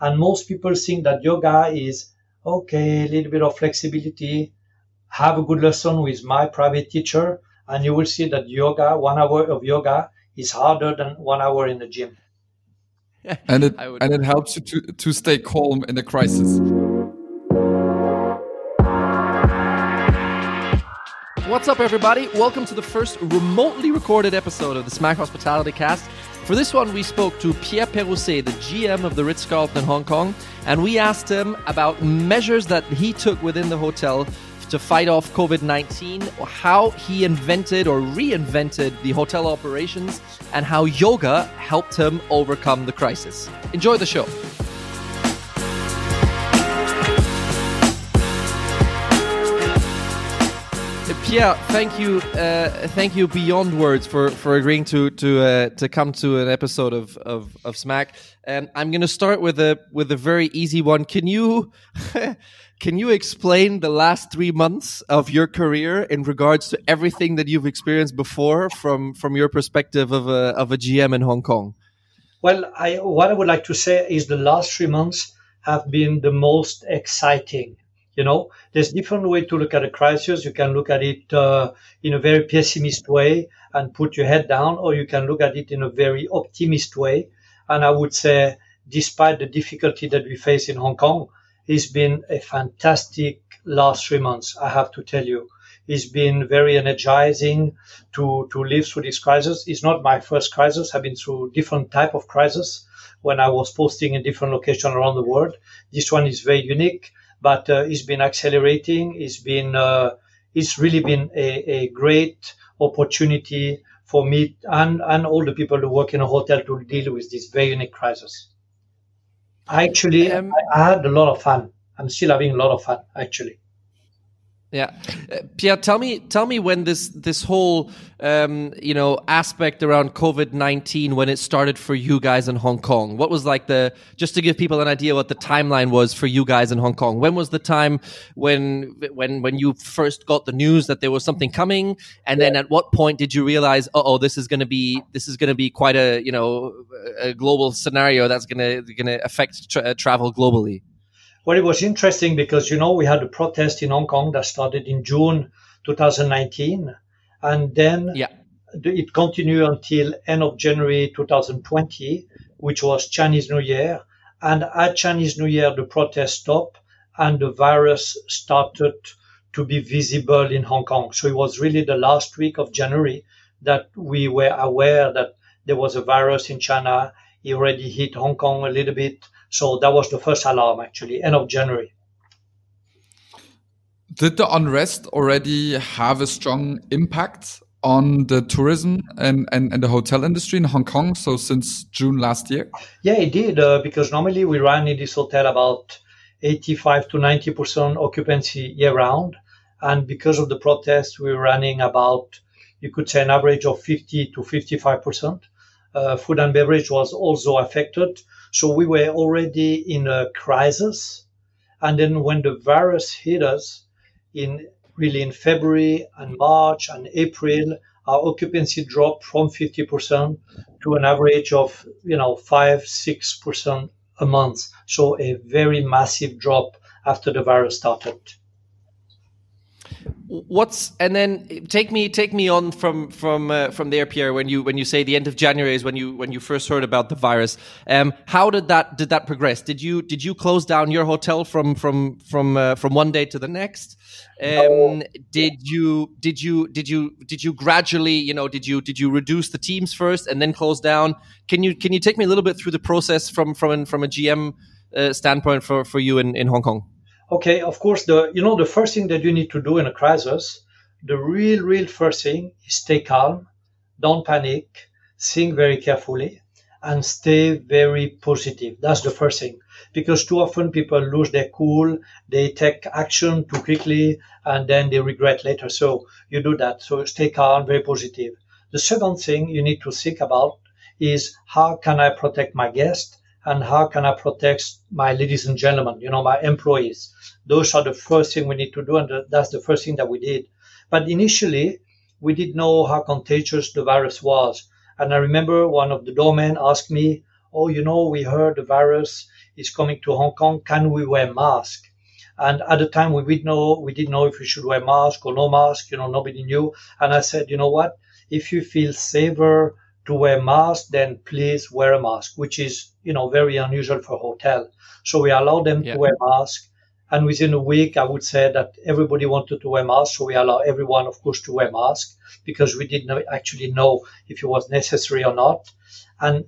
And most people think that yoga is okay, a little bit of flexibility, have a good lesson with my private teacher, and you will see that yoga, one hour of yoga, is harder than one hour in the gym. and it and it helps you to, to stay calm in a crisis. What's up, everybody? Welcome to the first remotely recorded episode of the Smack Hospitality Cast. For this one, we spoke to Pierre Perusset, the GM of the Ritz Carlton Hong Kong, and we asked him about measures that he took within the hotel to fight off COVID 19, how he invented or reinvented the hotel operations, and how yoga helped him overcome the crisis. Enjoy the show. Pierre, thank you, uh, thank you beyond words for, for agreeing to to uh, to come to an episode of of, of Smack. Um, I'm going to start with a with a very easy one. Can you can you explain the last three months of your career in regards to everything that you've experienced before, from from your perspective of a of a GM in Hong Kong? Well, I, what I would like to say is the last three months have been the most exciting you know, there's different way to look at a crisis. You can look at it uh, in a very pessimist way and put your head down, or you can look at it in a very optimist way. And I would say, despite the difficulty that we face in Hong Kong, it's been a fantastic last three months. I have to tell you, it's been very energizing to to live through this crisis. It's not my first crisis. I've been through different type of crisis when I was posting in different locations around the world. This one is very unique but uh, it's been accelerating. It's been uh, it's really been a, a great opportunity for me and, and all the people who work in a hotel to deal with this very unique crisis. Actually, um, I, I had a lot of fun. I'm still having a lot of fun, actually. Yeah, uh, Pierre, tell me, tell me when this this whole um, you know aspect around COVID nineteen when it started for you guys in Hong Kong. What was like the just to give people an idea what the timeline was for you guys in Hong Kong. When was the time when when when you first got the news that there was something coming, and then at what point did you realize, oh, this is going to be this is going to be quite a you know a global scenario that's going to going to affect tra travel globally. Well, it was interesting because, you know, we had a protest in Hong Kong that started in June 2019. And then yeah. it continued until end of January 2020, which was Chinese New Year. And at Chinese New Year, the protest stopped and the virus started to be visible in Hong Kong. So it was really the last week of January that we were aware that there was a virus in China. It already hit Hong Kong a little bit. So that was the first alarm actually, end of January. Did the unrest already have a strong impact on the tourism and, and, and the hotel industry in Hong Kong? So since June last year? Yeah, it did, uh, because normally we run in this hotel about 85 to 90% occupancy year round. And because of the protests, we're running about, you could say, an average of 50 to 55%. Uh, food and beverage was also affected. So we were already in a crisis. And then when the virus hit us in really in February and March and April, our occupancy dropped from 50% to an average of, you know, five, 6% a month. So a very massive drop after the virus started what's and then take me take me on from from uh, from there pierre when you when you say the end of january is when you when you first heard about the virus. Um how did that did that progress? Did you did you close down your hotel from from from uh, from one day to the next? Um did you did you did you did you gradually you know did you did you reduce the teams first and then close down? Can you can you take me a little bit through the process from from from a gm uh, standpoint for for you in in hong kong okay, of course, the you know the first thing that you need to do in a crisis, the real, real first thing is stay calm, don't panic, think very carefully, and stay very positive. That's the first thing. Because too often people lose their cool, they take action too quickly, and then they regret later. So you do that. So stay calm, very positive. The second thing you need to think about is how can I protect my guest and how can I protect my ladies and gentlemen, you know, my employees. Those are the first thing we need to do, and that's the first thing that we did. But initially, we didn't know how contagious the virus was. And I remember one of the doormen asked me, oh, you know, we heard the virus is coming to Hong Kong. Can we wear mask? And at the time, we didn't know we didn't know if we should wear mask or no mask. You know, nobody knew. And I said, you know what? If you feel safer to wear mask, then please wear a mask, which is you know very unusual for hotel. So we allow them Yeah. to wear mask. And within a week, I would say that everybody wanted to wear mask. So we allow everyone, of course, to wear mask because we didn't actually know if it was necessary or not. And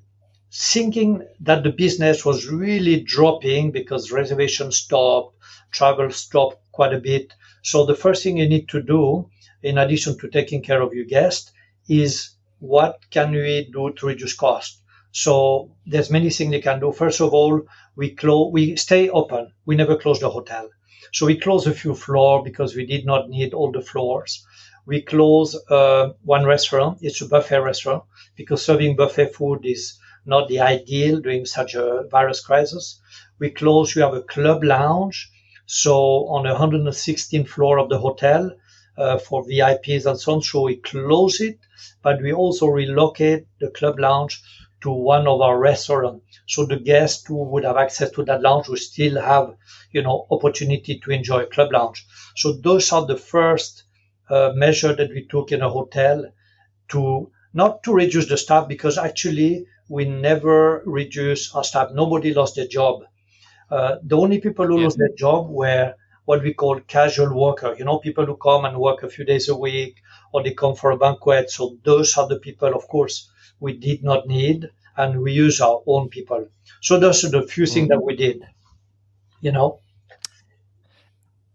thinking that the business was really dropping because reservations stopped, travel stopped quite a bit. So the first thing you need to do, in addition to taking care of your guest, is what can we do to reduce cost? So there's many things you can do. First of all, we close, we stay open. We never close the hotel. So we close a few floors because we did not need all the floors. We close uh, one restaurant. It's a buffet restaurant because serving buffet food is not the ideal during such a virus crisis. We close. We have a club lounge. So on the 116th floor of the hotel uh, for VIPs and so on. So we close it, but we also relocate the club lounge to one of our restaurants. So the guests who would have access to that lounge will still have, you know, opportunity to enjoy club lounge. So those are the first uh, measure that we took in a hotel to not to reduce the staff because actually we never reduce our staff. Nobody lost their job. Uh, the only people who lost their job were what we call casual worker. You know, people who come and work a few days a week or they come for a banquet. So those are the people, of course, we did not need and we use our own people. So those are the few things mm-hmm. that we did, you know.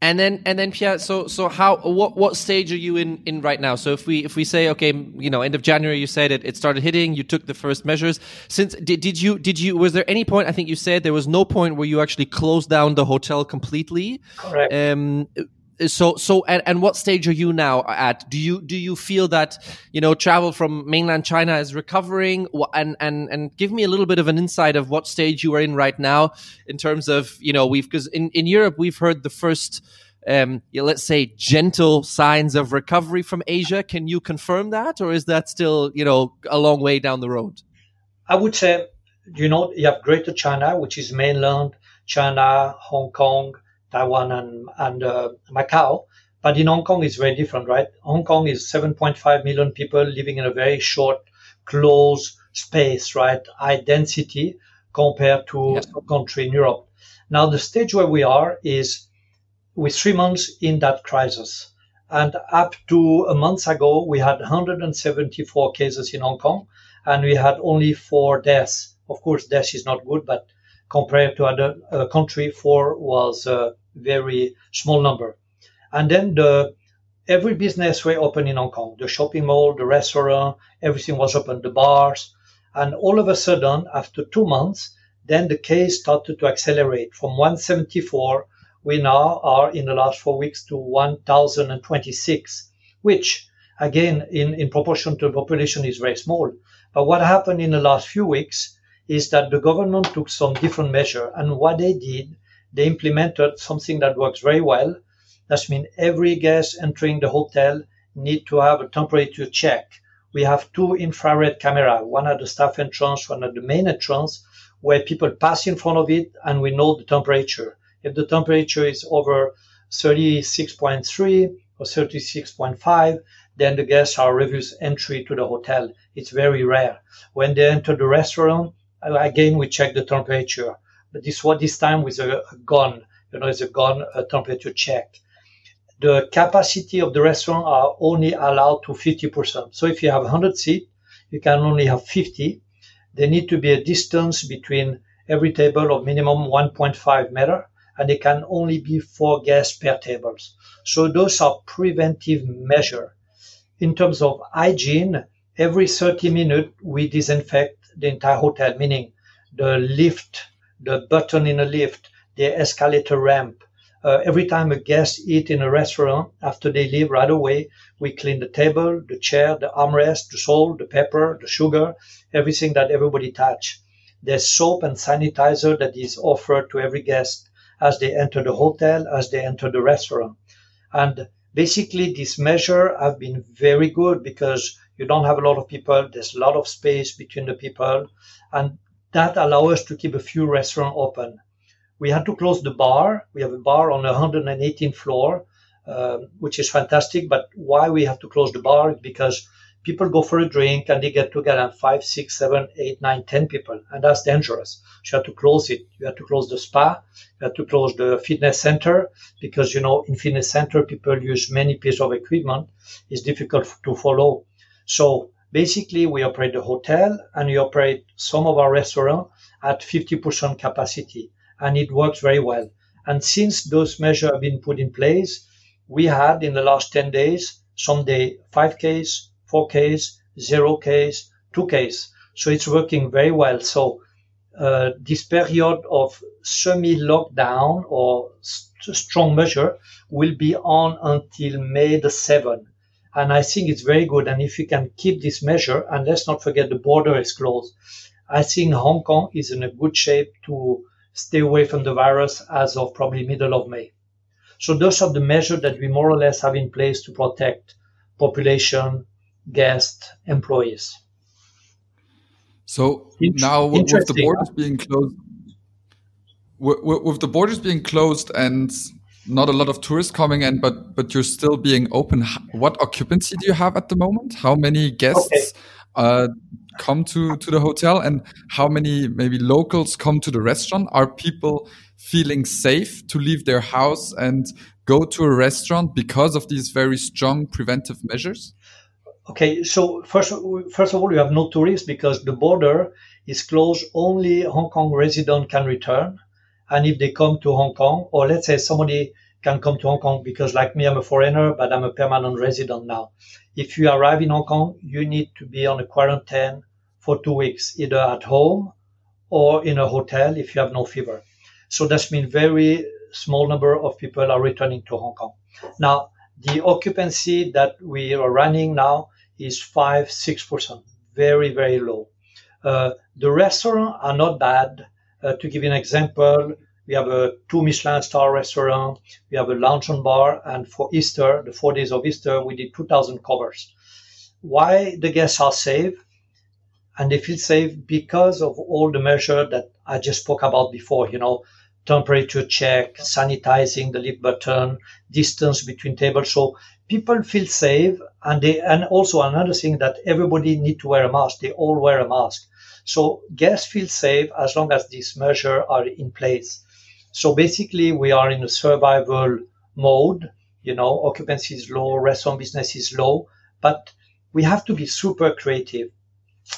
And then, and then, Pierre. So, so how? What, what stage are you in in right now? So, if we if we say, okay, you know, end of January, you said it, it started hitting. You took the first measures. Since did, did you did you was there any point? I think you said there was no point where you actually closed down the hotel completely. Correct. Um, so so and, and what stage are you now at? Do you do you feel that you know travel from mainland China is recovering? And and and give me a little bit of an insight of what stage you are in right now in terms of you know we've because in in Europe we've heard the first. Um, yeah, let's say gentle signs of recovery from Asia. Can you confirm that, or is that still, you know, a long way down the road? I would say, you know, you have Greater China, which is mainland China, Hong Kong, Taiwan, and, and uh, Macau. But in Hong Kong, it's very different, right? Hong Kong is 7.5 million people living in a very short, closed space, right? High density compared to Yeah. some country in Europe. Now, the stage where we are is we're three months in that crisis. And up to a month ago, we had 174 cases in Hong Kong and we had only four deaths. Of course, death is not good, but compared to other uh, country, four was a very small number. And then the every business were open in Hong Kong. The shopping mall, the restaurant, everything was open, the bars. And all of a sudden, after two months, then the case started to accelerate from 174. We now are in the last four weeks to 1,026, which again, in, in proportion to the population is very small. But what happened in the last few weeks is that the government took some different measure. And what they did, they implemented something that works very well. That means every guest entering the hotel need to have a temperature check. We have two infrared camera, one at the staff entrance, one at the main entrance, where people pass in front of it and we know the temperature. If the temperature is over 36.3 or 36.5, then the guests are refused entry to the hotel. It's very rare. When they enter the restaurant, again we check the temperature. But this one this time with a, a gun, you know, it's a gun a temperature check. The capacity of the restaurant are only allowed to 50%. So if you have 100 seats, you can only have 50. There need to be a distance between every table of minimum 1.5 meter, and they can only be four guests per tables. So those are preventive measure. In terms of hygiene, every 30 minutes we disinfect the entire hotel, meaning the lift, the button in a lift, the escalator ramp. Uh, every time a guest eat in a restaurant, after they leave right away, we clean the table, the chair, the armrest, the salt, the pepper, the sugar, everything that everybody touch. There's soap and sanitizer that is offered to every guest as they enter the hotel, as they enter the restaurant. And basically, this measure have been very good because you don't have a lot of people. There's a lot of space between the people, and that allow us to keep a few restaurants open. We had to close the bar. We have a bar on the 118th floor, uh, which is fantastic. But why we have to close the bar? Because people go for a drink and they get together five, six, seven, eight, nine, ten people, and that's dangerous. So you have to close it. You have to close the spa. You have to close the fitness center because you know in fitness center people use many pieces of equipment. It's difficult to follow. So basically, we operate the hotel and we operate some of our restaurants at 50% capacity, and it works very well. And since those measures have been put in place, we had in the last 10 days some day 5Ks, 4Ks, 0Ks, 2Ks. So it's working very well. So uh, this period of semi-lockdown or st- strong measure will be on until May the 7th. And I think it's very good. And if we can keep this measure, and let's not forget the border is closed, I think Hong Kong is in a good shape to stay away from the virus as of probably middle of May. So those are the measures that we more or less have in place to protect population, guests, employees. So now with the borders being closed, with, with the borders being closed and not a lot of tourists coming in, but but you're still being open. What occupancy do you have at the moment? How many guests okay. uh, come to to the hotel, and how many maybe locals come to the restaurant? Are people feeling safe to leave their house and go to a restaurant because of these very strong preventive measures? Okay, so first, first of all, you have no tourists because the border is closed. Only Hong Kong resident can return. And if they come to Hong Kong, or let's say somebody can come to Hong Kong because like me, I'm a foreigner, but I'm a permanent resident now. If you arrive in Hong Kong, you need to be on a quarantine for two weeks, either at home or in a hotel if you have no fever. So that's means very small number of people are returning to Hong Kong. Now, the occupancy that we are running now is five, six percent, very, very low. Uh, the restaurants are not bad. Uh, to give you an example, we have a two Michelin star restaurant, we have a lounge and bar, and for Easter, the four days of Easter, we did 2,000 covers. Why the guests are safe? And they feel safe because of all the measures that I just spoke about before, you know, temperature check, sanitizing the lift button, distance between tables. So people feel safe and they, and also another thing that everybody need to wear a mask. They all wear a mask. So guests feel safe as long as these measures are in place. So basically we are in a survival mode. You know, occupancy is low, restaurant business is low, but we have to be super creative.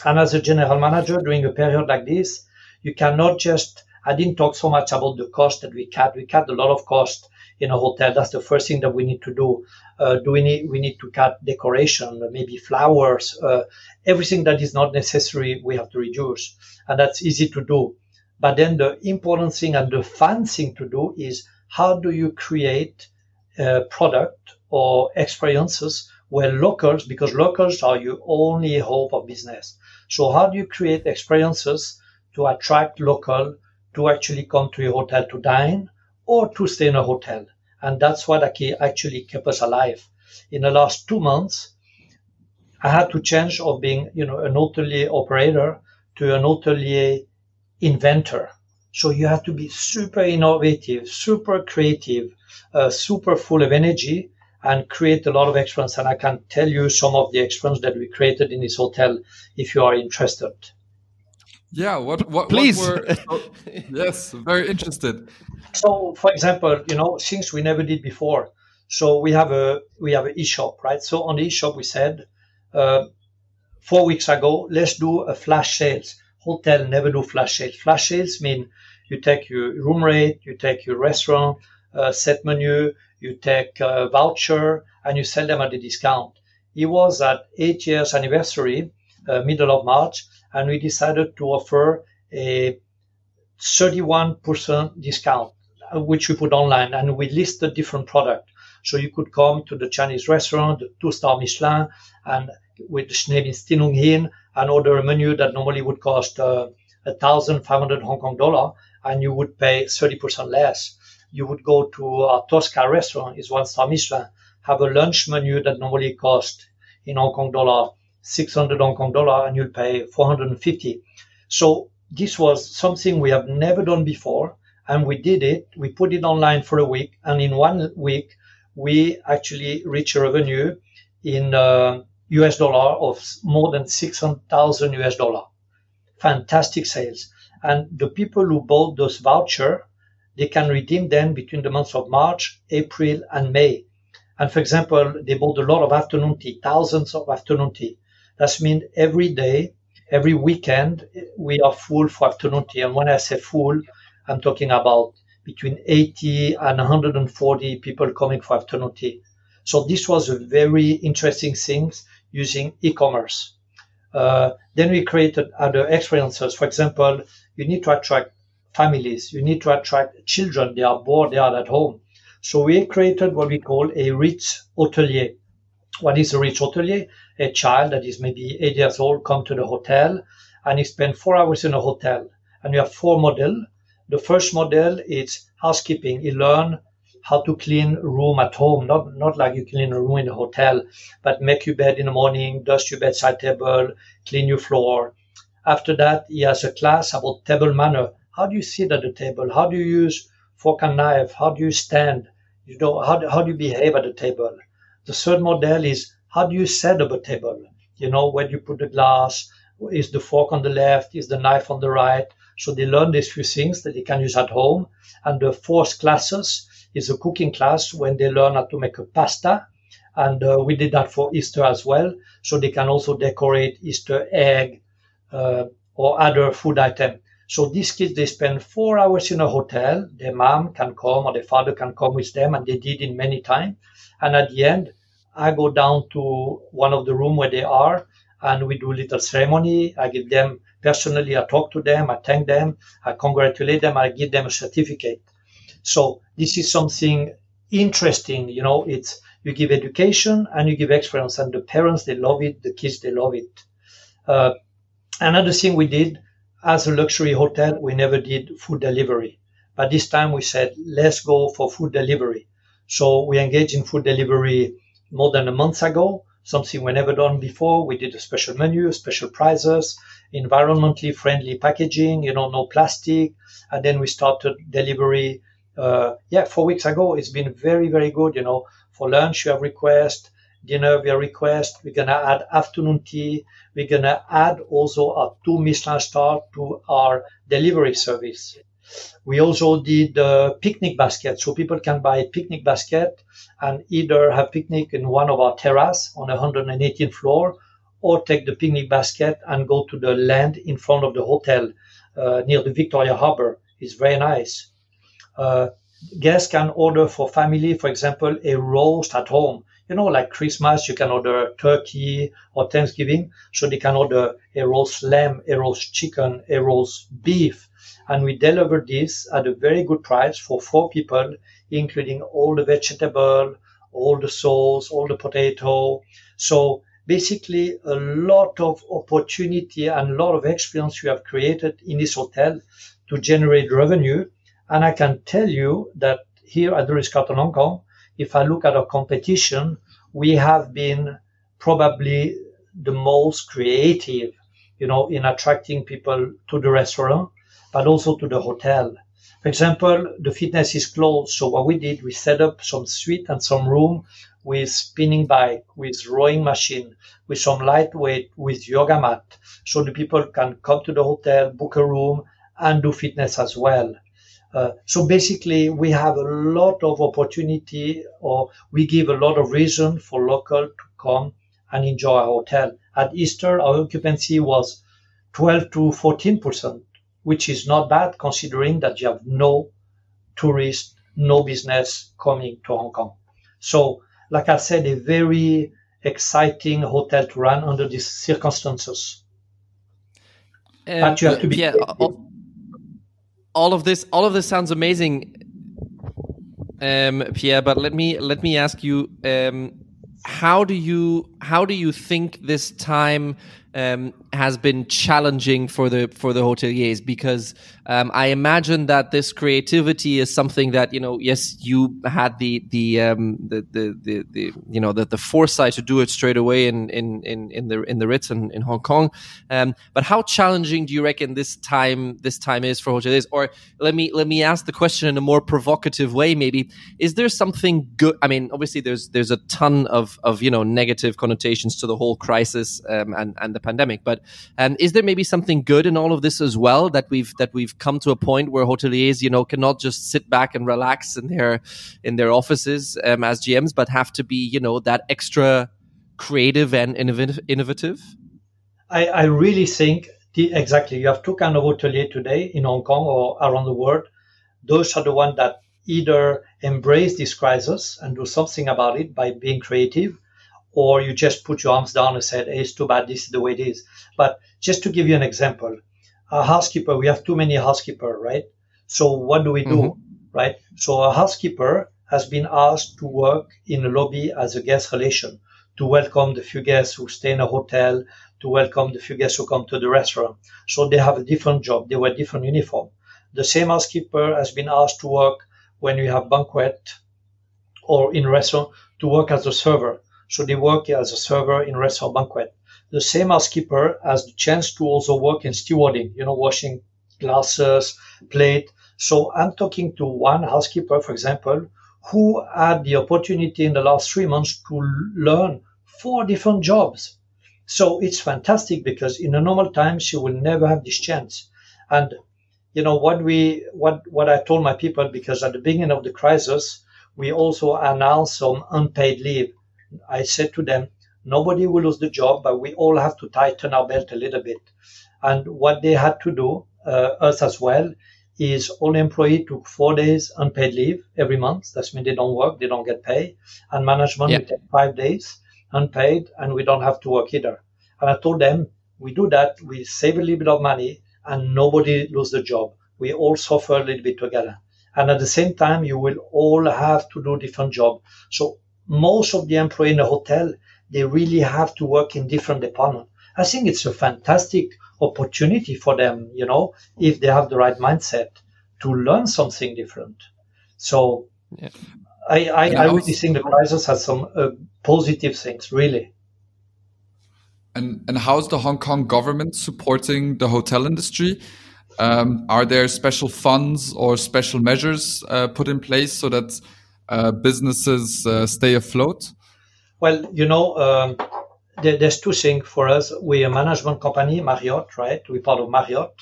And as a general manager during a period like this, you cannot just I didn't talk so much about the cost that we cut. We cut a lot of cost in a hotel. That's the first thing that we need to do. Uh, do we need we need to cut decoration, maybe flowers, uh, everything that is not necessary. We have to reduce, and that's easy to do. But then the important thing and the fun thing to do is how do you create a product or experiences where locals, because locals are your only hope of business. So how do you create experiences to attract local to actually come to your hotel to dine or to stay in a hotel. And that's what actually kept us alive. In the last two months, I had to change of being, you know, an hotelier operator to an hotelier inventor. So you have to be super innovative, super creative, uh, super full of energy and create a lot of experience. And I can tell you some of the experience that we created in this hotel if you are interested. Yeah, what what please? What were, oh, yes, very interested. So, for example, you know things we never did before. So we have a we have an e-shop, right? So on the e-shop we said uh, four weeks ago, let's do a flash sales. Hotel never do flash sales. Flash sales mean you take your room rate, you take your restaurant uh, set menu, you take a voucher, and you sell them at a discount. It was at eight years anniversary, uh, middle of March and we decided to offer a 31% discount, uh, which we put online, and we list listed different products. So you could come to the Chinese restaurant, the two-star Michelin, and with the name is Tin Hin, and order a menu that normally would cost uh, 1,500 Hong Kong dollar, and you would pay 30% less. You would go to a Tosca restaurant, is one-star Michelin, have a lunch menu that normally cost in Hong Kong dollar 600 Hong Kong dollar and you'll pay 450. So this was something we have never done before, and we did it. We put it online for a week, and in one week, we actually reached a revenue in uh, US dollar of more than 600,000 US dollar. Fantastic sales. And the people who bought those voucher, they can redeem them between the months of March, April, and May. And for example, they bought a lot of afternoon tea, thousands of afternoon tea. That means every day, every weekend, we are full for afternoon tea. And when I say full, I'm talking about between 80 and 140 people coming for afternoon tea. So this was a very interesting thing using e-commerce. Uh, then we created other experiences. For example, you need to attract families. You need to attract children. They are bored. They are at home. So we created what we call a Ritz hotelier. What is a Ritz hotelier? A child that is maybe eight years old come to the hotel and he spend four hours in a hotel. And we have four model. The first model is housekeeping. He learn how to clean room at home, not not like you clean a room in a hotel, but make your bed in the morning, dust your bedside table, clean your floor. After that, he has a class about table manner. How do you sit at the table? How do you use fork and knife? How do you stand? You know, how how do you behave at the table? The third model is how do you set up a table? You know, where do you put the glass? Is the fork on the left? Is the knife on the right? So they learn these few things that they can use at home. And the fourth classes is a cooking class when they learn how to make a pasta. And uh, we did that for Easter as well. So they can also decorate Easter egg uh, or other food item. So these kids, they spend four hours in a hotel. Their mom can come or their father can come with them, and they did it many times. And at the end, I go down to one of the room where they are, and we do little ceremony. I give them personally, I talk to them, I thank them, I congratulate them, I give them a certificate. So this is something interesting. You know, it's you give education and you give experience, and the parents they love it, the kids they love it. Uh, another thing we did as a luxury hotel, we never did food delivery, but this time we said let's go for food delivery. So we engaged in food delivery more than a month ago. Something we never done before. We did a special menu, special prices, environmentally friendly packaging, you know, no plastic. And then we started delivery uh, yeah, four weeks ago. It's been very, very good. You know, for lunch, you have request, dinner, we have request. We're going to add afternoon tea. We're going to add also a two Michelin star to our delivery service. We also did the picnic basket. So people can buy picnic basket and either have picnic in one of our terrace on 118th floor or take the picnic basket and go to the land in front of the hotel uh, near the Victoria Harbor. It's very nice. Uh, guests can order for family, for example, a roast at home. You know, like Christmas, you can order turkey or Thanksgiving. So they can order a roast lamb, a roast chicken, a roast beef. And we deliver this at a very good price for four people, including all the vegetable, all the sauce, all the potato. So basically a lot of opportunity and a lot of experience we have created in this hotel to generate revenue and I can tell you that here at the Ritz-Carlton Hong Kong, if I look at our competition, we have been probably the most creative, you know, in attracting people to the restaurant, but also to the hotel. For example, the fitness is closed. So what we did, we set up some suite and some room with spinning bike, with rowing machine, with some lightweight, with yoga mat. So the people can come to the hotel, book a room and do fitness as well. Uh, so basically, we have a lot of opportunity, or we give a lot of reason for local to come and enjoy our hotel. At Easter, our occupancy was 12 to 14 percent, which is not bad considering that you have no tourists, no business coming to Hong Kong. So, like I said, a very exciting hotel to run under these circumstances. Um, but you have to be. Yeah, all of this all of this sounds amazing um, pierre but let me let me ask you um, how do you how do you think this time um, has been challenging for the for the hoteliers? Because um, I imagine that this creativity is something that you know yes you had the the um, the, the, the, the you know the, the foresight to do it straight away in in in, in the in the Ritz in, in Hong Kong. Um, but how challenging do you reckon this time this time is for hoteliers? Or let me let me ask the question in a more provocative way maybe. Is there something good? I mean obviously there's there's a ton of of you know negative connotations to the whole crisis um, and and the pandemic. But um, is there maybe something good in all of this as well that we've that we've come to a point where hoteliers, you know, cannot just sit back and relax in their in their offices um, as GMs, but have to be, you know, that extra creative and innovative? I, I really think the, exactly. You have two kind of hotelier today in Hong Kong or around the world. Those are the ones that either embrace this crisis and do something about it by being creative, or you just put your arms down and said, hey, it's too bad, this is the way it is. But just to give you an example, a housekeeper, we have too many housekeeper, right? So what do we do, mm-hmm. right? So a housekeeper has been asked to work in a lobby as a guest relation to welcome the few guests who stay in a hotel, to welcome the few guests who come to the restaurant. So they have a different job. They wear different uniform. The same housekeeper has been asked to work when we have banquet or in restaurant to work as a server. So they work as a server in restaurant banquet. The same housekeeper has the chance to also work in stewarding, you know, washing glasses, plate. So I'm talking to one housekeeper, for example, who had the opportunity in the last three months to learn four different jobs. So it's fantastic because in a normal time she will never have this chance. And you know what we what what I told my people because at the beginning of the crisis we also announced some unpaid leave I said to them, nobody will lose the job, but we all have to tighten our belt a little bit. And what they had to do, uh, us as well, is all employee took four days unpaid leave every month. That means they don't work, they don't get paid. And management yeah. take five days unpaid, and we don't have to work either. And I told them, we do that, we save a little bit of money, and nobody lose the job. We all suffer a little bit together. And at the same time, you will all have to do different job. So most of the employees in a hotel, they really have to work in different departments. I think it's a fantastic opportunity for them, you know, if they have the right mindset to learn something different. So yeah. I, I, I really think the crisis has some uh, positive things, really. And and how's the Hong Kong government supporting the hotel industry? Um, are there special funds or special measures uh, put in place so that businesses uh, stay afloat? Well, you know, um, there, there's two things for us. We're a management company, Marriott, right? We're part of Marriott.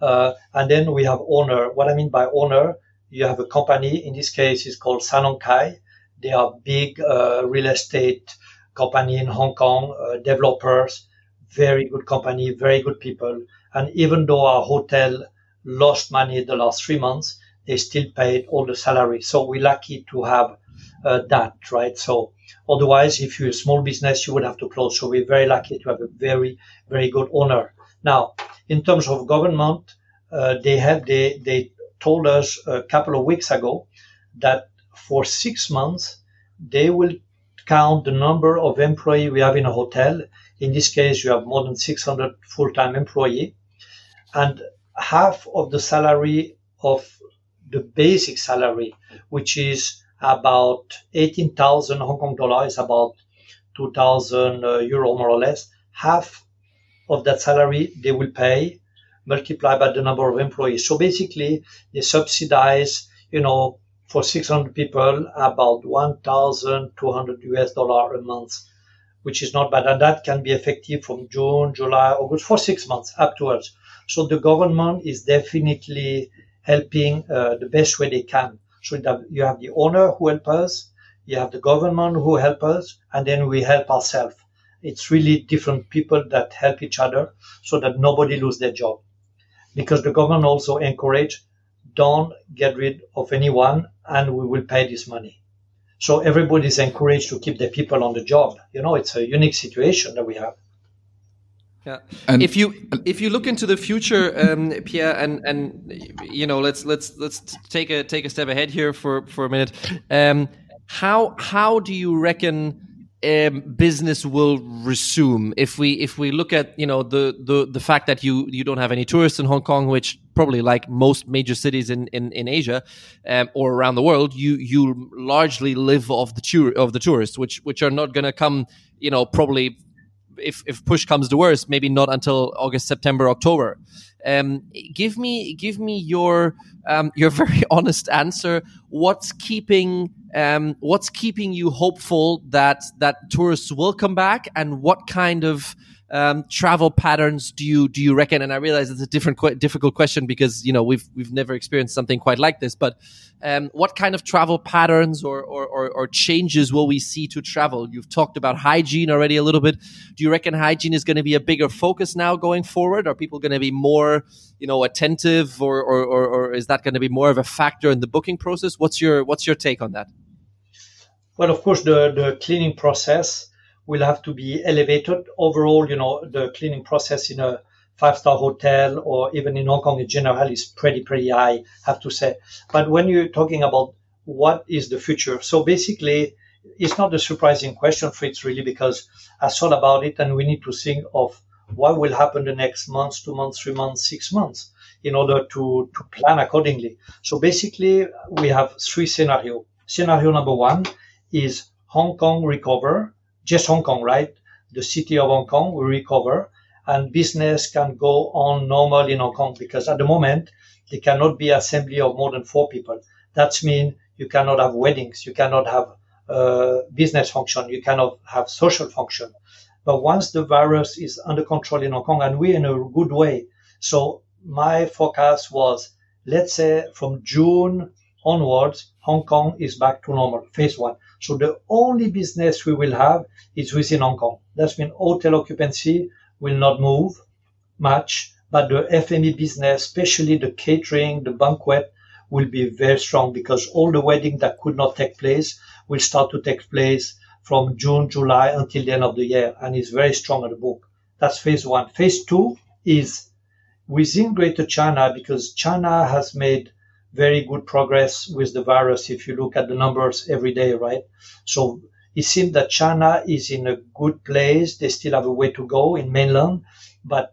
Uh, and then we have owner. What I mean by owner, you have a company, in this case, it's called Sun Kai. They are big uh, real estate company in Hong Kong, uh, developers, very good company, very good people. And even though our hotel lost money the last three months, they still paid all the salary. So we're lucky to have uh, that, right? So otherwise, if you're a small business, you would have to close. So we're very lucky to have a very, very good owner. Now, in terms of government, uh, they have they they told us a couple of weeks ago that for six months they will count the number of employee we have in a hotel. In this case, you have more than 600 full-time employee, and half of the salary of the basic salary, which is about 18,000 Hong Kong dollars, about 2,000 uh, euro more or less. Half of that salary they will pay multiplied by the number of employees. So basically, they subsidize, you know, for 600 people about 1,200 US dollar a month, which is not bad. And that can be effective from June, July, August for six months afterwards. So the government is definitely helping uh, the best way they can. So you have the owner who help us, you have the government who help us, and then we help ourselves. It's really different people that help each other so that nobody lose their job. Because the government also encourage, don't get rid of anyone and we will pay this money. So everybody is encouraged to keep the people on the job. You know, it's a unique situation that we have. Yeah. And if you if you look into the future, um, Pierre, and and you know, let's let's let's take a take a step ahead here for for a minute. Um, how how do you reckon um, business will resume if we if we look at you know the the the fact that you you don't have any tourists in Hong Kong, which probably like most major cities in in, in Asia um, or around the world, you you largely live off the tour of the tourists, which which are not going to come you know probably if if push comes to worst, maybe not until August, September, October. Um, give me give me your um, your very honest answer. What's keeping um, what's keeping you hopeful that that tourists will come back, and what kind of um, travel patterns do you do you reckon? And I realize it's a different, quite difficult question because you know we've we've never experienced something quite like this. But um, what kind of travel patterns or, or, or or changes will we see to travel? You've talked about hygiene already a little bit. Do you reckon hygiene is going to be a bigger focus now going forward? Are people going to be more you know attentive, or or, or, or is that going to be more of a factor in the booking process? What's your what's your take on that? Well, of course, the the cleaning process will have to be elevated. Overall, you know, the cleaning process in a five star hotel or even in Hong Kong in general is pretty, pretty high, I have to say. But when you're talking about what is the future, so basically, it's not a surprising question, Fritz, really, because I thought about it and we need to think of what will happen the next months, two months, three months, six months in order to, to plan accordingly. So basically, we have three scenarios. Scenario number one is Hong Kong recover just Hong Kong, right? The city of Hong Kong will recover and business can go on normal in Hong Kong because at the moment there cannot be assembly of more than four people. That means you cannot have weddings, you cannot have uh, business function, you cannot have social function. But once the virus is under control in Hong Kong and we're in a good way, so my forecast was, let's say from June onwards, Hong Kong is back to normal, phase one. So the only business we will have is within Hong Kong. That means hotel occupancy will not move much, but the F&B business, especially the catering, the banquet, will be very strong because all the weddings that could not take place will start to take place from June, July until the end of the year, and is very strong at the book. That's phase one. Phase two is within Greater China because China has made very good progress with the virus if you look at the numbers every day, right? So it seems that China is in a good place. They still have a way to go in mainland, but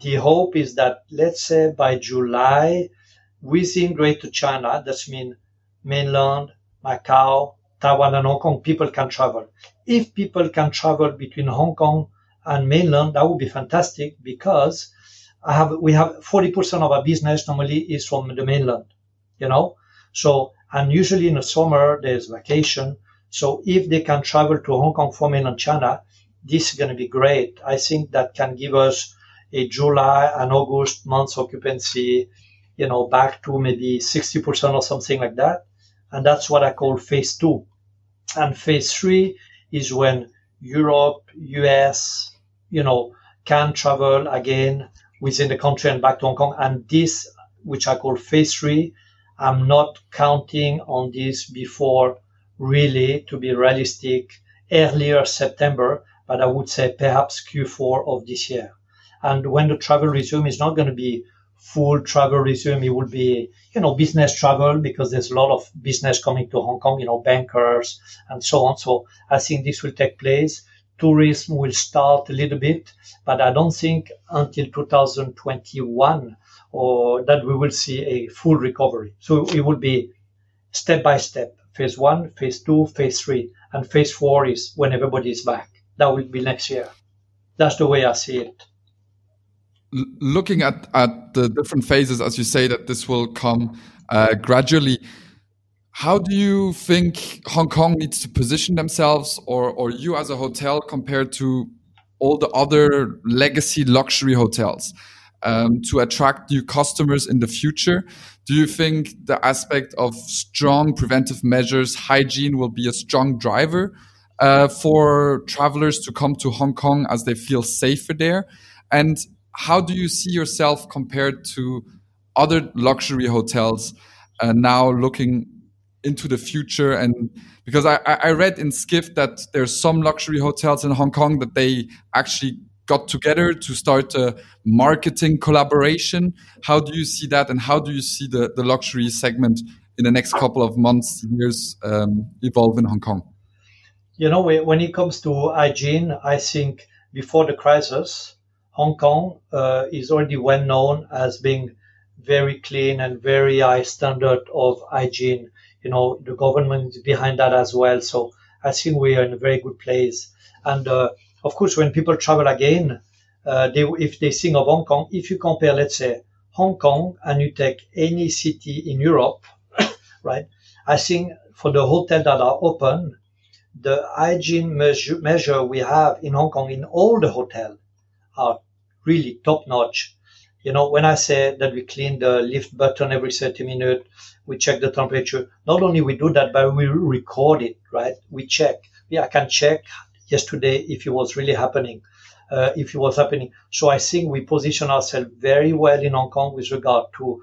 the hope is that let's say by July, within Greater China, that means mainland, Macau, Taiwan, and Hong Kong, people can travel. If people can travel between Hong Kong and mainland, that would be fantastic because I have we have 40% of our business normally is from the mainland you know. So, and usually in the summer there's vacation. So if they can travel to Hong Kong from mainland China, this is going to be great. I think that can give us a July and August months occupancy, you know, back to maybe 60% or something like that. And that's what I call phase two. And phase three is when Europe, US, you know, can travel again within the country and back to Hong Kong. And this, which I call phase three, I'm not counting on this before really to be realistic earlier September, but I would say perhaps Q4 of this year. And when the travel resume is not going to be full travel resume, it will be, you know, business travel because there's a lot of business coming to Hong Kong, you know, bankers and so on. So I think this will take place. Tourism will start a little bit, but I don't think until 2021 or that we will see a full recovery. So it will be step by step. Phase one, phase two, phase three, and phase four is when everybody is back. That will be next year. That's the way I see it. Looking at, at the different phases, as you say, that this will come uh, gradually, how do you think Hong Kong needs to position themselves or, or you as a hotel compared to all the other legacy luxury hotels? Um, to attract new customers in the future? Do you think the aspect of strong preventive measures, hygiene will be a strong driver uh, for travelers to come to Hong Kong as they feel safer there? And how do you see yourself compared to other luxury hotels uh, now looking into the future and because I, I read in Skift that there's some luxury hotels in Hong Kong that they actually got together to start a marketing collaboration. How do you see that, and how do you see the, the luxury segment in the next couple of months, years um, evolve in Hong Kong? you know, when it comes to hygiene, I think before the crisis, Hong Kong uh, is already well known as being very clean and very high standard of hygiene. You know, the government is behind that as well. So I think we are in a very good place. And uh, of course, when people travel again, uh, they, if they think of Hong Kong, if you compare, let's say, Hong Kong and you take any city in Europe, right? I think for the hotels that are open, the hygiene measure, measure we have in Hong Kong in all the hotels are really top notch. You know, when I say that we clean the lift button every 30 minutes, we check the temperature. Not only we do that, but we record it, right? We check. Yeah, I can check yesterday if it was really happening, uh, if it was happening. So I think we position ourselves very well in Hong Kong with regard to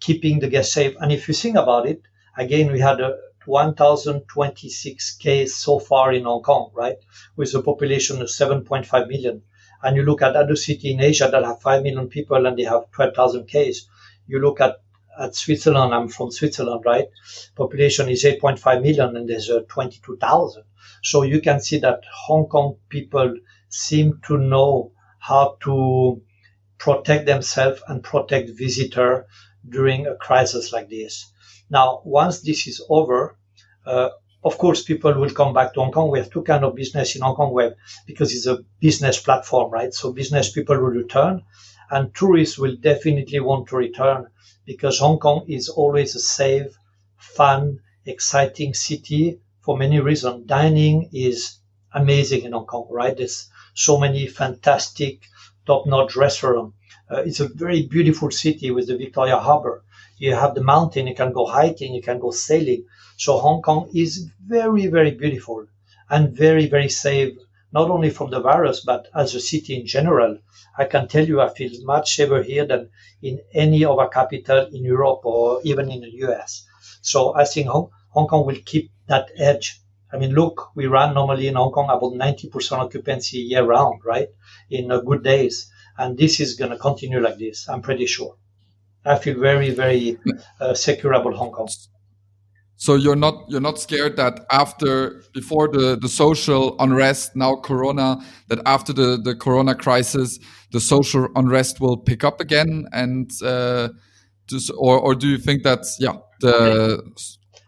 keeping the guests safe. And if you think about it, again, we had a 1,026 cases so far in Hong Kong, right? With a population of 7.5 million. And you look at other cities in Asia that have 5 million people and they have 12,000 cases. You look at, at Switzerland, I'm from Switzerland, right? Population is 8.5 million and there's uh, 22,000. So you can see that Hong Kong people seem to know how to protect themselves and protect visitor during a crisis like this. Now, once this is over, uh, of course, people will come back to Hong Kong. We have two kind of business in Hong Kong web because it's a business platform, right? So business people will return and tourists will definitely want to return because Hong Kong is always a safe, fun, exciting city for many reasons. Dining is amazing in Hong Kong, right? There's so many fantastic, top-notch restaurants. Uh, it's a very beautiful city with the Victoria Harbor. You have the mountain, you can go hiking, you can go sailing. So Hong Kong is very, very beautiful and very, very safe, not only from the virus, but as a city in general. I can tell you I feel much safer here than in any other capital in Europe or even in the US. So I think Hong, Hong Kong will keep that edge. I mean, look, we run normally in Hong Kong about 90% occupancy year round, right? In uh, good days. And this is going to continue like this. I'm pretty sure. I feel very, very uh, secure about Hong Kong. So you're not you're not scared that after before the the social unrest now Corona that after the the Corona crisis the social unrest will pick up again and uh, just, or or do you think that yeah the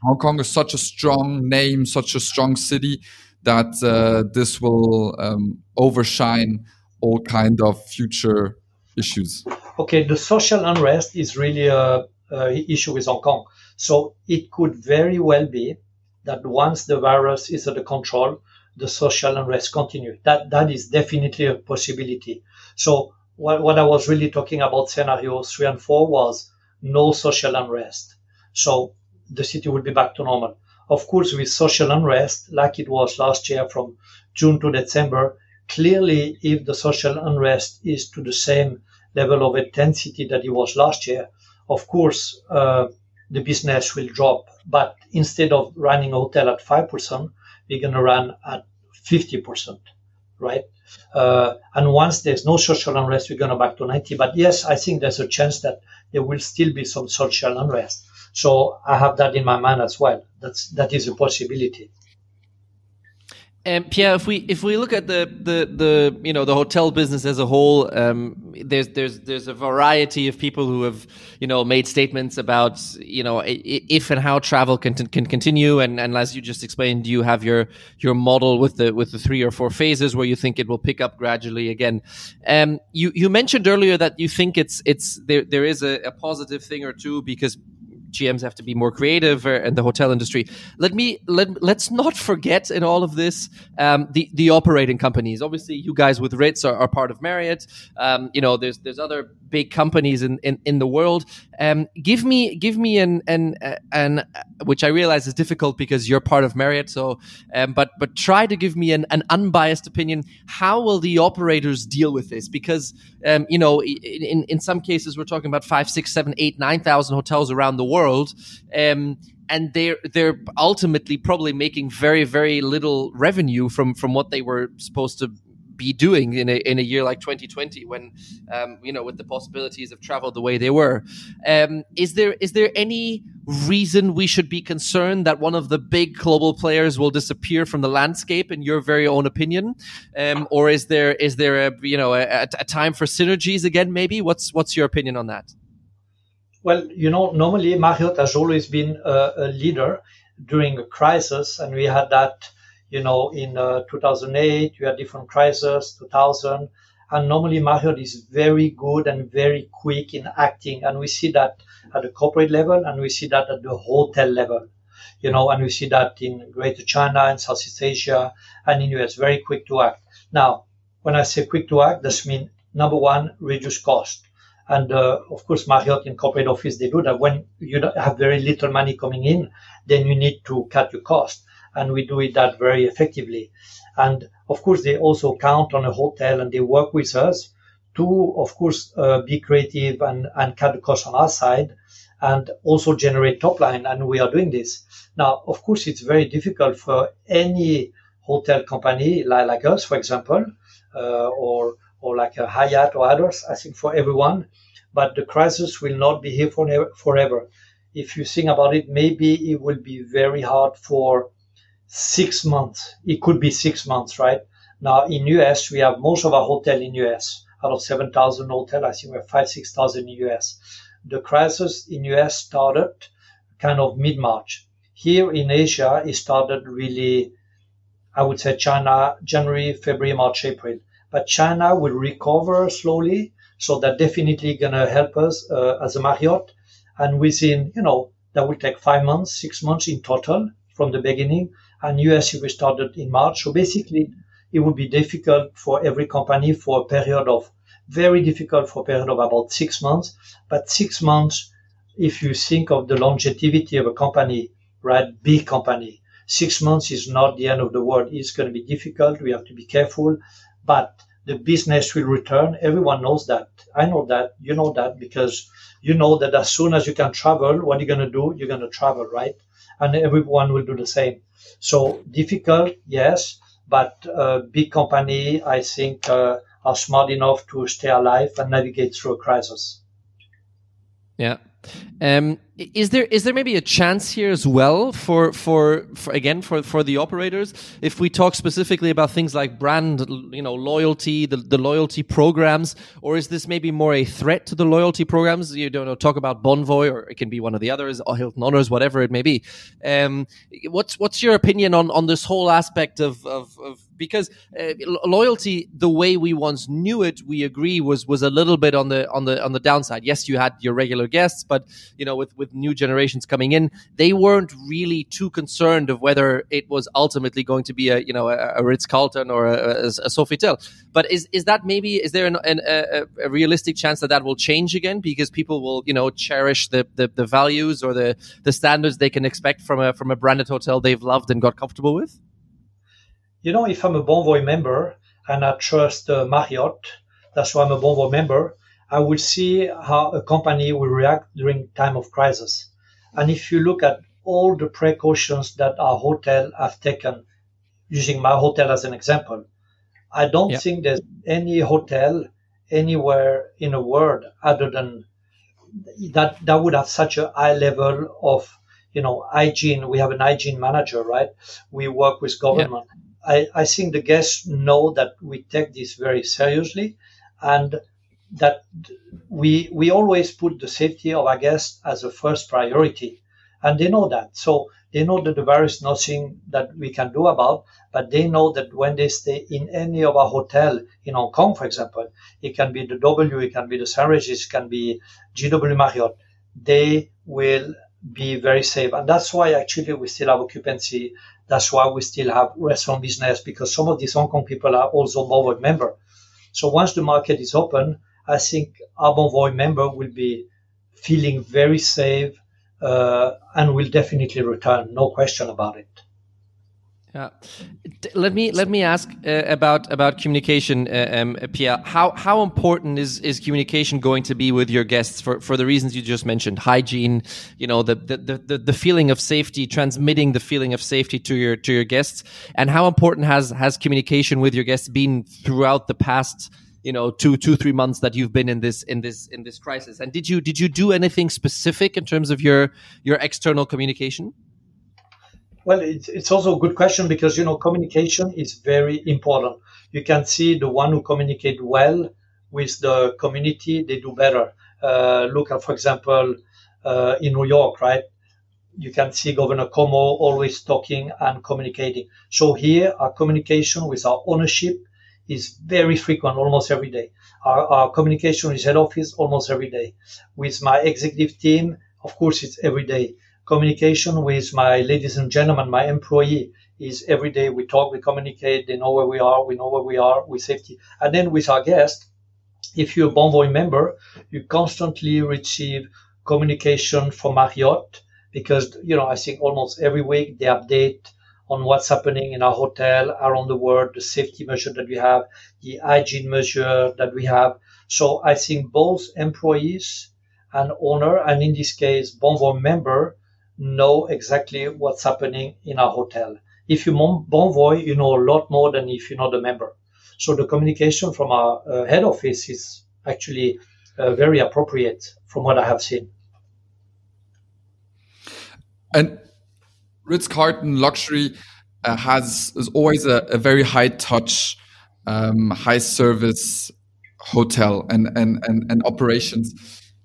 Hong Kong is such a strong name such a strong city that uh, this will um, overshine all kind of future issues? Okay, the social unrest is really a, a issue with Hong Kong so it could very well be that once the virus is under control, the social unrest continue. That that is definitely a possibility. So what, what I was really talking about scenario three and four was no social unrest. So the city will be back to normal. Of course, with social unrest, like it was last year from June to December, clearly if the social unrest is to the same level of intensity that it was last year, of course, uh, the business will drop. But instead of running a hotel at 5%, we're going to run at 50%, right? Uh, and once there's no social unrest, we're going to back to 90. But yes, I think there's a chance that there will still be some social unrest. So I have that in my mind as well. That's, that is a possibility. And Pierre, if we if we look at the the the you know the hotel business as a whole, um, there's there's there's a variety of people who have you know made statements about you know if and how travel can can continue, and and as you just explained, you have your your model with the with the three or four phases where you think it will pick up gradually again. Um, you you mentioned earlier that you think it's it's there there is a, a positive thing or two because GMs have to be more creative uh, in the hotel industry. Let me let let's not forget in all of this um, the the operating companies. Obviously, you guys with Ritz are, are part of Marriott. Um, you know, there's there's other big companies in in, in the world. Um, give me give me an an an which I realize is difficult because you're part of Marriott. So, um, but but try to give me an, an unbiased opinion. How will the operators deal with this? Because um, you know, in in some cases we're talking about five, six, seven, eight, nine thousand hotels around the world. Um, and they're they're ultimately probably making very very little revenue from from what they were supposed to be doing in a in a year like 2020 when um, you know with the possibilities of travel the way they were um, is there is there any reason we should be concerned that one of the big global players will disappear from the landscape, in your very own opinion? Um, or is there is there a you know a, a time for synergies again? Maybe what's what's your opinion on that? Well, you know, normally Marriott has always been a, a leader during a crisis, and we had that, you know, in uh, 2008, we had different crises, 2000, and normally Marriott is very good and very quick in acting, and we see that at the corporate level, and we see that at the hotel level, you know, and we see that in Greater China and Southeast Asia and in US, very quick to act. Now, when I say quick to act, this means number one, reduce cost. And uh, of course, Marriott in corporate office, they do that. When you have very little money coming in, then you need to cut your cost. And we do it that very effectively. And of course, they also count on a hotel and they work with us to, of course, uh, be creative and, and cut the cost on our side and also generate top line. And we are doing this. Now, of course, it's very difficult for any hotel company like, like us, for example, uh, or or like a Hyatt or others. I think for everyone, but the crisis will not be here for forever. If you think about it, maybe it will be very hard for six months. It could be six months, right? Now in US, we have most of our hotel in US. Out of 7,000 hotel, I think we have five, 6,000 in US. The crisis in US started kind of mid-March. Here in Asia, it started really, I would say China, January, February, March, April but China will recover slowly. So that definitely going to help us uh, as a Marriott. And within, you know, that will take five months, six months in total from the beginning. And US we started in March. So basically, it would be difficult for every company for a period of very difficult for a period of about six months. But six months, if you think of the longevity of a company, right, big company, six months is not the end of the world. It's going to be difficult. We have to be careful but the business will return. Everyone knows that. I know that. You know that because you know that as soon as you can travel, what are you going to do? You're going to travel, right? And everyone will do the same. So difficult, yes, but a big company, I think, uh, are smart enough to stay alive and navigate through a crisis. Yeah. Um, is there is there maybe a chance here as well for, for for again for for the operators? If we talk specifically about things like brand you know loyalty the, the loyalty programs or is this maybe more a threat to the loyalty programs? You don't know talk about Bonvoy or it can be one of the others or Hilton Honors whatever it may be. Um, what's what's your opinion on on this whole aspect of of, of because uh, loyalty the way we once knew it we agree was was a little bit on the on the on the downside yes you had your regular guests but you know with with new generations coming in, they weren't really too concerned of whether it was ultimately going to be a you know a, a Ritz Carlton or a, a, a Sofitel. But is is that maybe is there an, an, a, a, realistic chance that that will change again because people will you know cherish the, the, the values or the the standards they can expect from a from a branded hotel they've loved and got comfortable with? You know, if I'm a Bonvoy member and I trust uh, Marriott, that's why I'm a Bonvoy member. I will see how a company will react during time of crisis. And if you look at all the precautions that our hotel have taken, using my hotel as an example, I don't think there's any hotel anywhere in the world other than that that would have such a high level of you know hygiene. We have an hygiene manager, right? We work with government. I, I think the guests know that we take this very seriously and that we we always put the safety of our guests as a first priority, and they know that. So they know that there is nothing that we can do about, but they know that when they stay in any of our hotel in Hong Kong, for example, it can be the W, it can be the. Regis, it can be JW Marriott, they will be very safe. And that's why actually we still have occupancy. That's why we still have restaurant business because some of these Hong Kong people are also board member. So once the market is open, I think our Bonvoy member will be feeling very safe uh, and will definitely return. No question about it. Yeah, let me let me ask uh, about about communication, uh, um, Pierre. How how important is is communication going to be with your guests for, for the reasons you just mentioned? Hygiene, you know, the, the the the feeling of safety, transmitting the feeling of safety to your to your guests, and how important has has communication with your guests been throughout the past you know two two three months that you've been in this in this in this crisis and did you did you do anything specific in terms of your your external communication well it's, it's also a good question because you know communication is very important you can see the one who communicate well with the community they do better uh, look at for example uh, in new york right you can see governor Cuomo always talking and communicating so here our communication with our ownership is very frequent, almost every day. Our, our communication with head office almost every day. With my executive team, of course, it's every day. Communication with my ladies and gentlemen, my employee is every day. We talk, we communicate. They know where we are. We know where we are with safety. And then with our guests, if you're a Bonvoy member, you constantly receive communication from Marriott because, you know, I think almost every week they update on what's happening in our hotel around the world, the safety measure that we have, the hygiene measure that we have. So I think both employees and owner, and in this case, Bonvoy member, know exactly what's happening in our hotel. If you Bonvoy, you know a lot more than if you're not a member. So the communication from our uh, head office is actually uh, very appropriate from what I have seen. And Ritz Carlton luxury uh, has is always a, a very high touch, um, high service hotel and and and, and operations.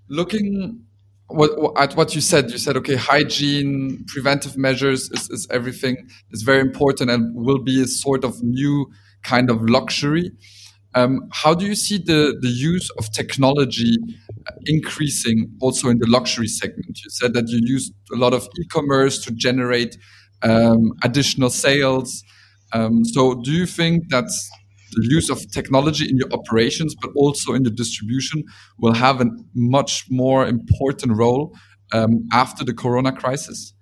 Looking what, at what you said, you said okay, hygiene, preventive measures is, is everything is very important and will be a sort of new kind of luxury. Um, how do you see the, the use of technology increasing also in the luxury segment? You said that you used a lot of e-commerce to generate um, additional sales. Um, so, do you think that the use of technology in your operations, but also in the distribution, will have a much more important role um, after the Corona crisis?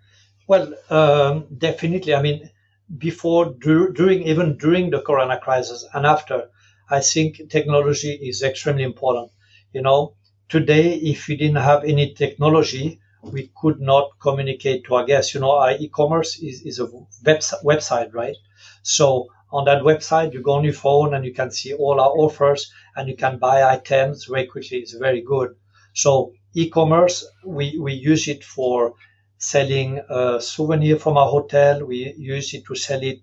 Well, um, definitely. I mean, before, dur during, even during the Corona crisis, and after I think technology is extremely important. You know, today, if we didn't have any technology, we could not communicate to our guests. You know, our e-commerce is, is a website, right? So on that website, you go on your phone and you can see all our offers and you can buy items very quickly. It's very good. So e-commerce, we, we use it for selling a souvenir from our hotel. We use it to sell it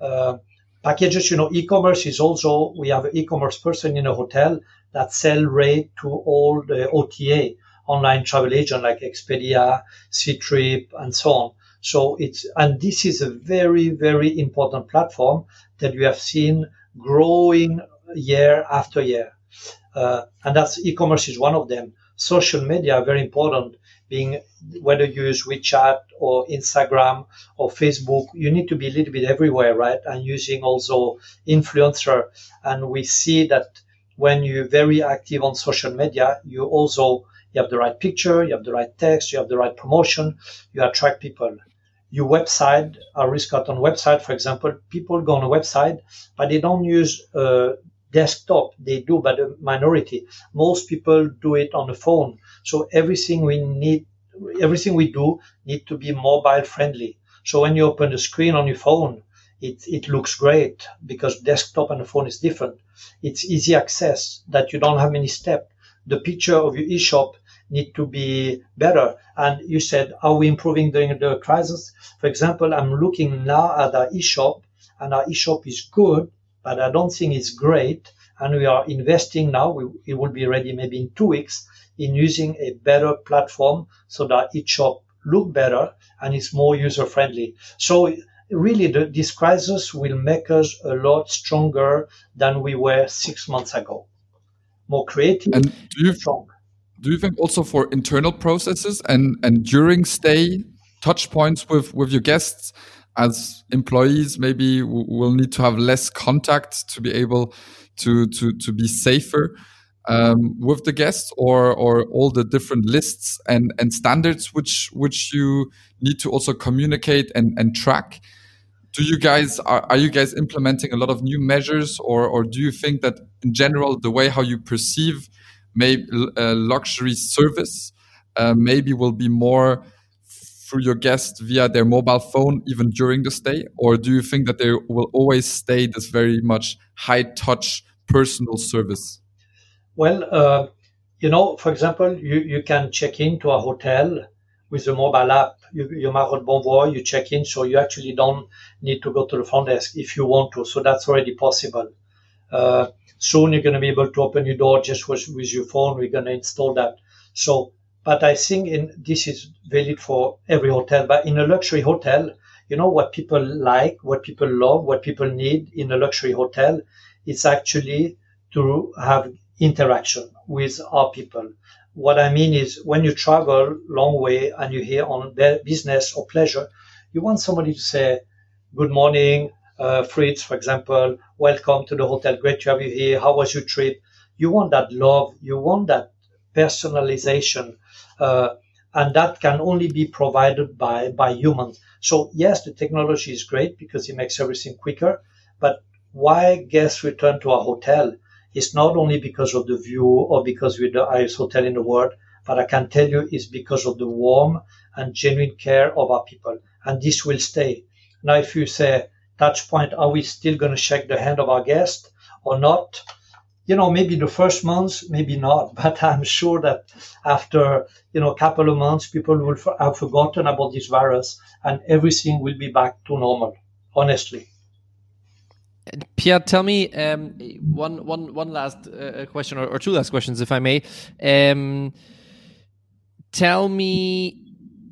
uh, packages. You know, e-commerce is also, we have an e-commerce person in a hotel that sell rate to all the OTA, online travel agent like Expedia, Ctrip, and so on. So it's, and this is a very, very important platform that we have seen growing year after year. Uh, and that's e-commerce is one of them. Social media are very important being whether you use WeChat or Instagram or Facebook, you need to be a little bit everywhere, right? And using also influencer. And we see that when you're very active on social media, you also you have the right picture, you have the right text, you have the right promotion, you attract people. Your website, our Ritz Carlton website, for example, people go on a website, but they don't use uh, desktop. They do, but a minority. Most people do it on the phone. So everything we need, everything we do need to be mobile friendly. So when you open the screen on your phone, it, it looks great because desktop and the phone is different. It's easy access that you don't have many steps. The picture of your eShop need to be better. And you said, are we improving during the crisis? For example, I'm looking now at our eShop and our eShop is good, but I don't think it's great. And we are investing now. We, it will be ready maybe in two weeks in using a better platform so that eShop look better and it's more user friendly. So really the, this crisis will make us a lot stronger than we were six months ago. More creative and you, strong. Do you think also for internal processes and, and during stay touch points with, with your guests as employees maybe will need to have less contact to be able to, to, to be safer? um, with the guests or or all the different lists and and standards which which you need to also communicate and and track do you guys are, are you guys implementing a lot of new measures or or do you think that in general the way how you perceive maybe a uh, luxury service uh, maybe will be more through your guest via their mobile phone even during the stay or do you think that there will always stay this very much high touch personal service? Well, uh, you know, for example, you, you can check into a hotel with a mobile app. You, you Marriott Bonvoy, you check in, so you actually don't need to go to the front desk if you want to. So that's already possible. Uh, soon you're going to be able to open your door just with, with your phone. We're going to install that. So, but I think in, this is valid for every hotel. But in a luxury hotel, you know what people like, what people love, what people need in a luxury hotel. It's actually to have interaction with our people. What I mean is when you travel long way and you're here on business or pleasure, you want somebody to say, good morning, uh, Fritz, for example, welcome to the hotel. Great to have you here. How was your trip? You want that love. You want that personalization. Uh, and that can only be provided by, by humans. So yes, the technology is great because it makes everything quicker. But why guests return to a hotel is not only because of the view or because we're the highest hotel in the world, but I can tell you it's because of the warm and genuine care of our people. And this will stay. Now, if you say, touch point, are we still going to shake the hand of our guest or not? You know, maybe the first months, maybe not, but I'm sure that after, you know, a couple of months, people will have forgotten about this virus and everything will be back to normal, honestly. Pierre, tell me um, one, one, one last uh, question or, or, two last questions, if I may. Um, tell me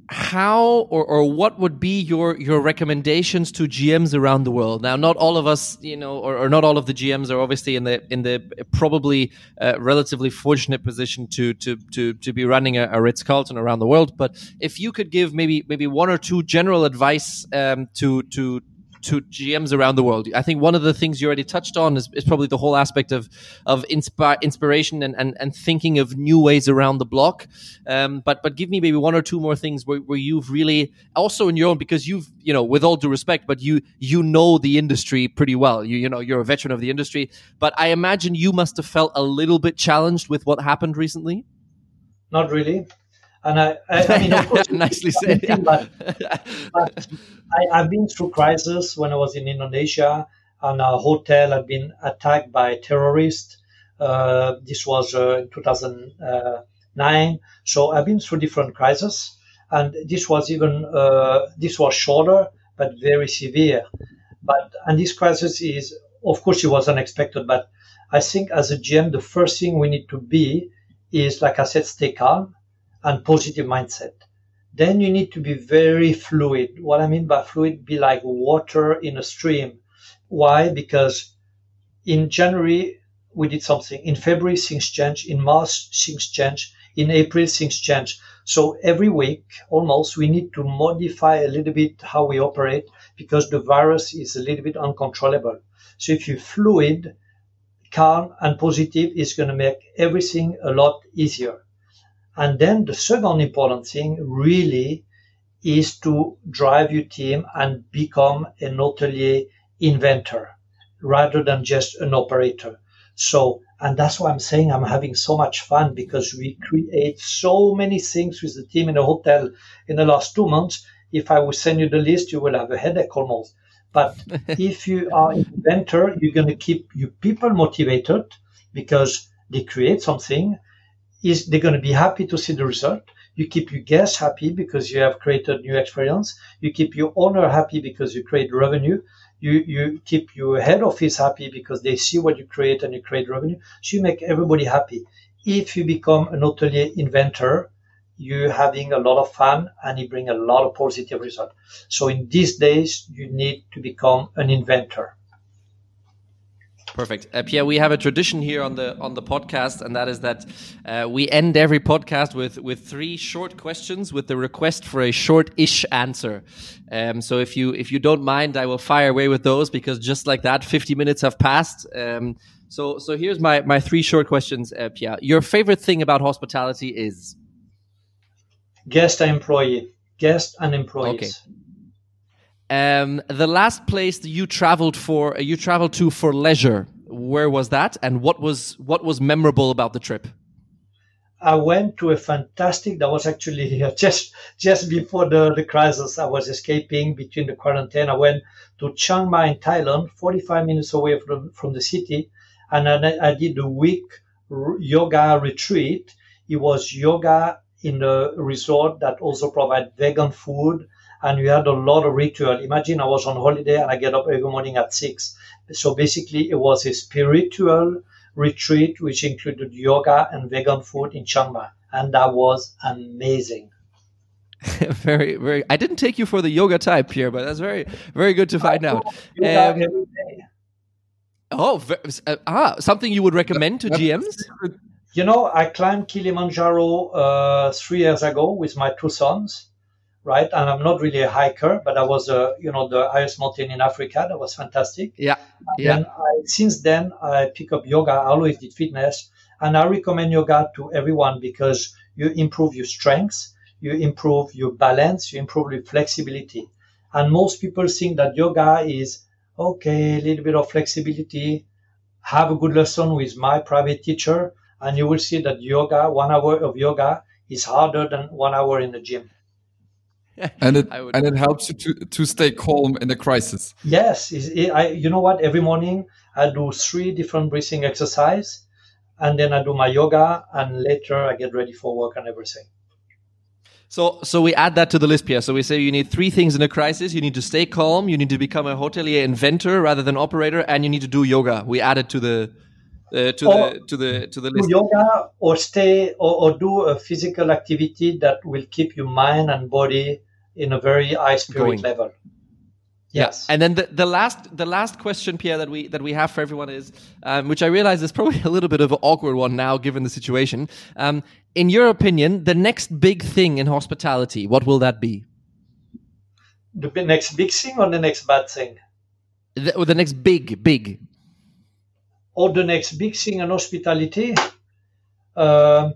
how or, or what would be your your recommendations to GMs around the world? Now, not all of us, you know, or, or not all of the GMs are obviously in the in the probably uh, relatively fortunate position to to to to be running a, a Ritz Carlton around the world. But if you could give maybe maybe one or two general advice um, to to to GMs around the world. I think one of the things you already touched on is, is probably the whole aspect of of inspi- inspiration and, and, and thinking of new ways around the block. Um, but but give me maybe one or two more things where, where you've really also in your own because you've you know with all due respect, but you you know the industry pretty well. You you know you're a veteran of the industry. But I imagine you must have felt a little bit challenged with what happened recently. Not really. And I, I, I mean, of course, nicely said. Thing, but, but I, have been through crisis when I was in Indonesia, and a hotel had been attacked by terrorists. Uh, this was uh, in 2009. So I've been through different crises, and this was even uh, this was shorter but very severe. But and this crisis is, of course, it was unexpected. But I think as a GM, the first thing we need to be is, like I said, stay calm and positive mindset. Then you need to be very fluid. What I mean by fluid, be like water in a stream. Why? Because in January, we did something. In February, things change. In March, things change. In April, things change. So every week, almost, we need to modify a little bit how we operate because the virus is a little bit uncontrollable. So if you're fluid, calm, and positive, it's going to make everything a lot easier. And then the second important thing really is to drive your team and become an hotelier inventor rather than just an operator. So, and that's why I'm saying I'm having so much fun because we create so many things with the team in a hotel in the last two months. If I would send you the list, you will have a headache almost. But if you are an inventor, you're going to keep your people motivated because they create something is they're going to be happy to see the result. You keep your guests happy because you have created new experience. You keep your owner happy because you create revenue. You, you keep your head office happy because they see what you create and you create revenue. So you make everybody happy. If you become an hotelier inventor, you're having a lot of fun and you bring a lot of positive result. So in these days, you need to become an inventor. Perfect, uh, Pierre. We have a tradition here on the on the podcast, and that is that uh, we end every podcast with with three short questions with the request for a short-ish answer. Um, so if you if you don't mind, I will fire away with those because just like that, fifty minutes have passed. Um, so so here's my my three short questions, uh, Pierre. Your favorite thing about hospitality is guest and employee, guest and employees. Okay. Um, the last place that you traveled for, uh, you traveled to for leisure. Where was that, and what was what was memorable about the trip? I went to a fantastic. That was actually just just before the, the crisis. I was escaping between the quarantine. I went to Chiang Mai in Thailand, 45 minutes away from from the city, and I, I did a week yoga retreat. It was yoga in a resort that also provided vegan food and we had a lot of ritual. Imagine I was on holiday and I get up every morning at six. So basically it was a spiritual retreat which included yoga and vegan food in Chiang Mai. And that was amazing. very, very. I didn't take you for the yoga type here, but that's very, very good to find out. Um, oh, uh, ah, something you would recommend to GMs? You know, I climbed Kilimanjaro uh, three years ago with my two sons, right? And I'm not really a hiker, but I was, uh, you know, the highest mountain in Africa. That was fantastic. Yeah, yeah. And I, since then, I pick up yoga. I always did fitness, and I recommend yoga to everyone because you improve your strength you improve your balance, you improve your flexibility. And most people think that yoga is okay, a little bit of flexibility. Have a good lesson with my private teacher, and you will see that yoga, one hour of yoga, is harder than one hour in the gym. and it and it helps you to, to stay calm in a crisis. Yes, it, I, you know what? Every morning I do three different breathing exercise, and then I do my yoga, and later I get ready for work and everything. So, so we add that to the list, Pierre. So we say you need three things in a crisis. You need to stay calm. You need to become a hotelier inventor rather than operator, and you need to do yoga. We add it to the uh, to or the to the to the list. yoga or stay or, or, do a physical activity that will keep your mind and body in a very high spirit Going. level. Yes. Yeah. And then the, the last the last question, Pierre, that we that we have for everyone is, um, which I realize is probably a little bit of an awkward one now, given the situation. Um, in your opinion, the next big thing in hospitality, what will that be? The next big thing or the next bad thing? The, or the next big big. Or the next big thing in hospitality. Uh,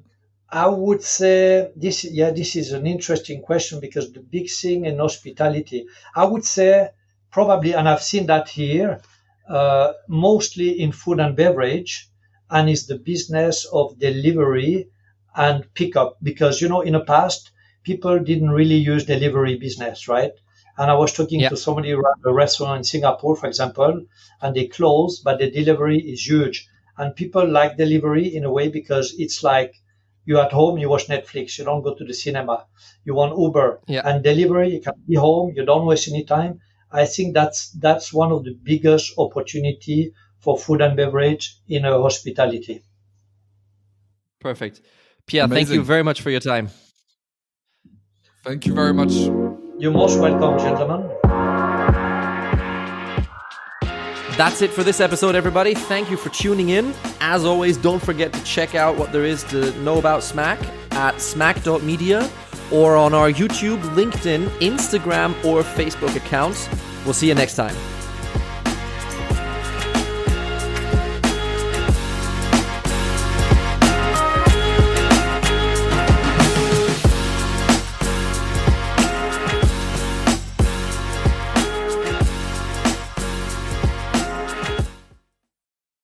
I would say this. Yeah, this is an interesting question because the big thing in hospitality. I would say probably, and I've seen that here, uh, mostly in food and beverage, and is the business of delivery and pickup. Because, you know, in the past, people didn't really use delivery business, right? And I was talking yeah. to somebody around a restaurant in Singapore, for example, and they closed, but the delivery is huge. And people like delivery in a way because it's like you're at home, you watch Netflix, you don't go to the cinema, you want Uber yeah. and delivery, you can be home, you don't waste any time. I think that's that's one of the biggest opportunity for food and beverage in a hospitality. Perfect. Pierre, Amazing. thank you very much for your time. Thank you very much. You're most welcome, gentlemen. That's it for this episode, everybody. Thank you for tuning in. As always, don't forget to check out what there is to know about Smack at smack.media or on our YouTube, LinkedIn, Instagram, or Facebook accounts. We'll see you next time.